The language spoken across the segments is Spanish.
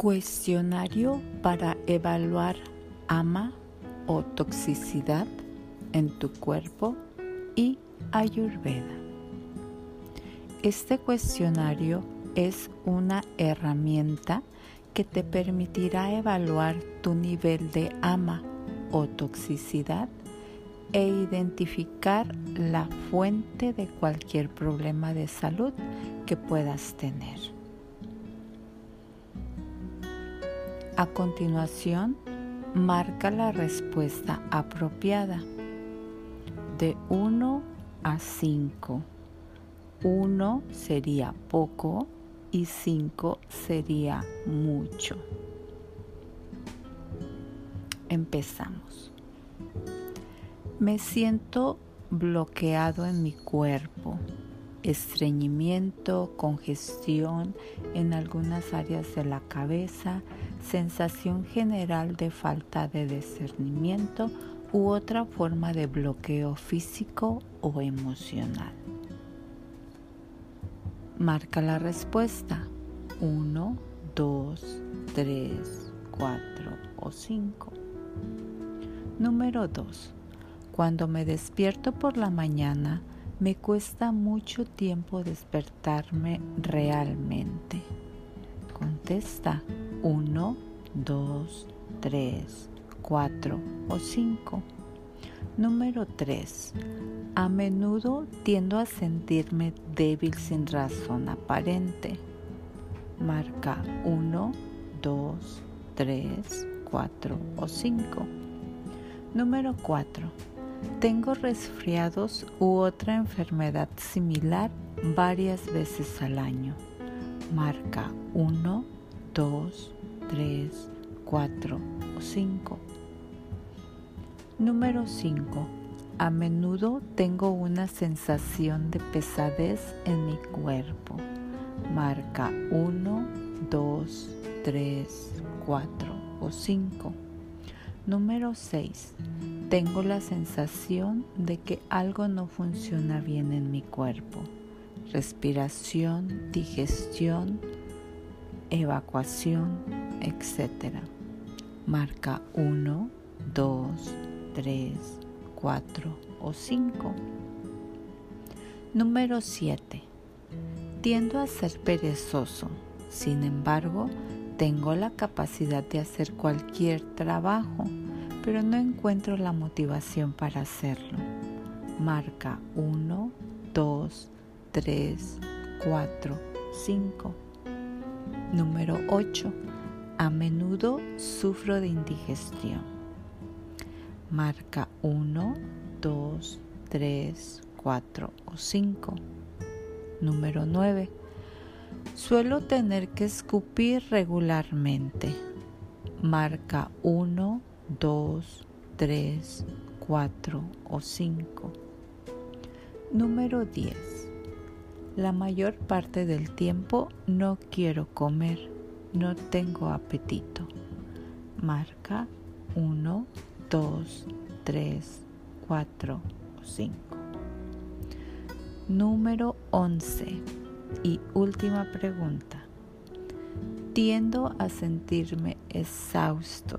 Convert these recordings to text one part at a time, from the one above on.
Cuestionario para evaluar ama o toxicidad en tu cuerpo y ayurveda. Este cuestionario es una herramienta que te permitirá evaluar tu nivel de ama o toxicidad e identificar la fuente de cualquier problema de salud que puedas tener. A continuación, marca la respuesta apropiada de 1 a 5. 1 sería poco y 5 sería mucho. Empezamos. Me siento bloqueado en mi cuerpo, estreñimiento, congestión en algunas áreas de la cabeza, sensación general de falta de discernimiento u otra forma de bloqueo físico o emocional. Marca la respuesta 1, 2, 3, 4 o 5. Número 2. Cuando me despierto por la mañana, me cuesta mucho tiempo despertarme realmente. Contesta 1, 2, 3, 4 o 5. Número 3. A menudo tiendo a sentirme débil sin razón aparente. Marca 1, 2, 3, 4 o 5. Número 4. Tengo resfriados u otra enfermedad similar varias veces al año. Marca 1, 2, 3, 4 o 5. Número 5. A menudo tengo una sensación de pesadez en mi cuerpo. Marca 1, 2, 3, 4 o 5. Número 6. Tengo la sensación de que algo no funciona bien en mi cuerpo. Respiración, digestión, evacuación, etc. Marca 1, 2, 3, 4 o 5. Número 7. Tiendo a ser perezoso, sin embargo, tengo la capacidad de hacer cualquier trabajo, pero no encuentro la motivación para hacerlo. Marca 1, 2, 3, 4, 5. Número 8. A menudo sufro de indigestión marca 1, 2, 3, 4 o 5. Número 9. Suelo tener que escupir regularmente. Marca 1, 2, 3, 4 o 5. Número 10. La mayor parte del tiempo no quiero comer, no tengo apetito. Marca 1, 2, 3, 4 o 5. Número 11 y última pregunta. Tiendo a sentirme exhausto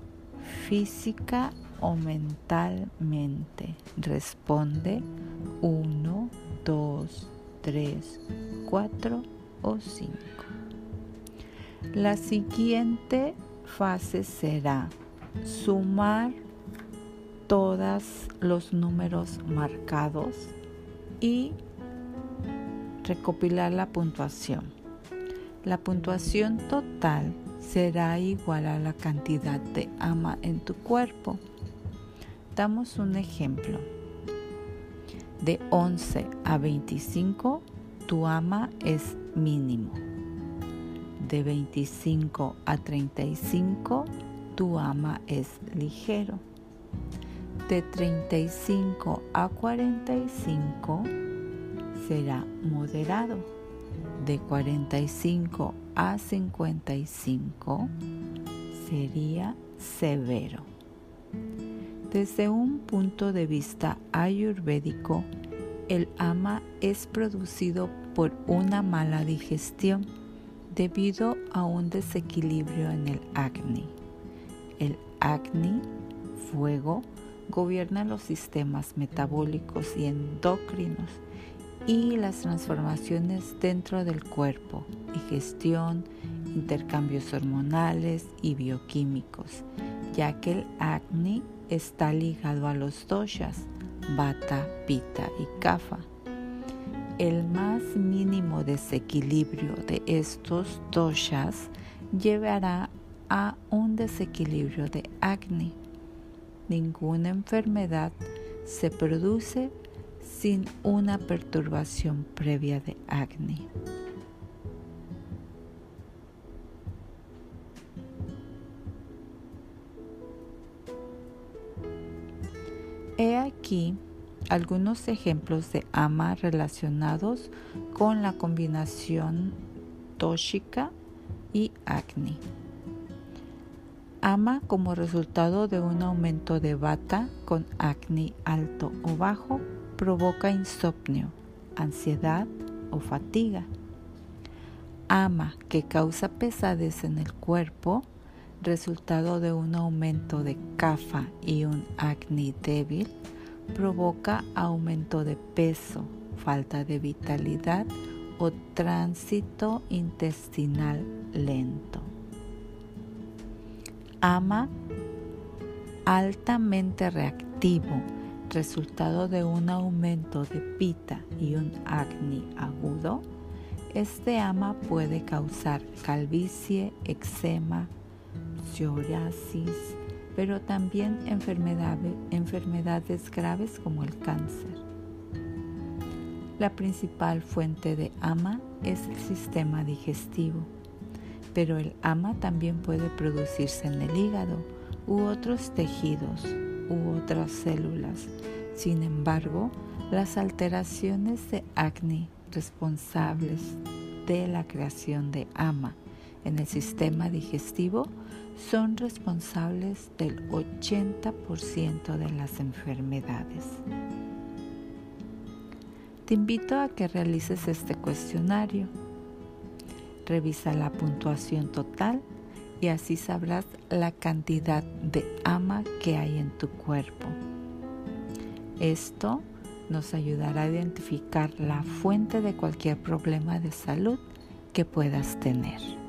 física o mentalmente. Responde 1, 2, 3, 4 o 5. La siguiente fase será sumar todos los números marcados y recopilar la puntuación. La puntuación total será igual a la cantidad de ama en tu cuerpo. Damos un ejemplo. De 11 a 25, tu ama es mínimo. De 25 a 35, tu ama es ligero de 35 a 45 será moderado. De 45 a 55 sería severo. Desde un punto de vista ayurvédico, el ama es producido por una mala digestión debido a un desequilibrio en el Agni. El Agni, fuego, gobierna los sistemas metabólicos y endocrinos y las transformaciones dentro del cuerpo, digestión, intercambios hormonales y bioquímicos, ya que el Agni está ligado a los doshas, Vata, Pitta y Kapha. El más mínimo desequilibrio de estos doshas llevará a un desequilibrio de Agni. Ninguna enfermedad se produce sin una perturbación previa de Agni. He aquí algunos ejemplos de ama relacionados con la combinación tóxica y Agni. Ama como resultado de un aumento de bata con Agni alto o bajo provoca insomnio, ansiedad o fatiga. Ama que causa pesadez en el cuerpo resultado de un aumento de CAFA y un acné débil, provoca aumento de peso, falta de vitalidad o tránsito intestinal lento. AMA altamente reactivo, resultado de un aumento de pita y un acné agudo, este ama puede causar calvicie, eczema, psoriasis, pero también enfermedades, graves como el cáncer. La principal fuente de ama es el sistema digestivo, pero el ama también puede producirse en el hígado u otros tejidos u otras células. Sin embargo, las alteraciones de acné responsables de la creación de ama en el sistema digestivo son responsables del 80% de las enfermedades. Te invito a que realices este cuestionario. Revisa la puntuación total y así sabrás la cantidad de ama que hay en tu cuerpo. Esto nos ayudará a identificar la fuente de cualquier problema de salud que puedas tener.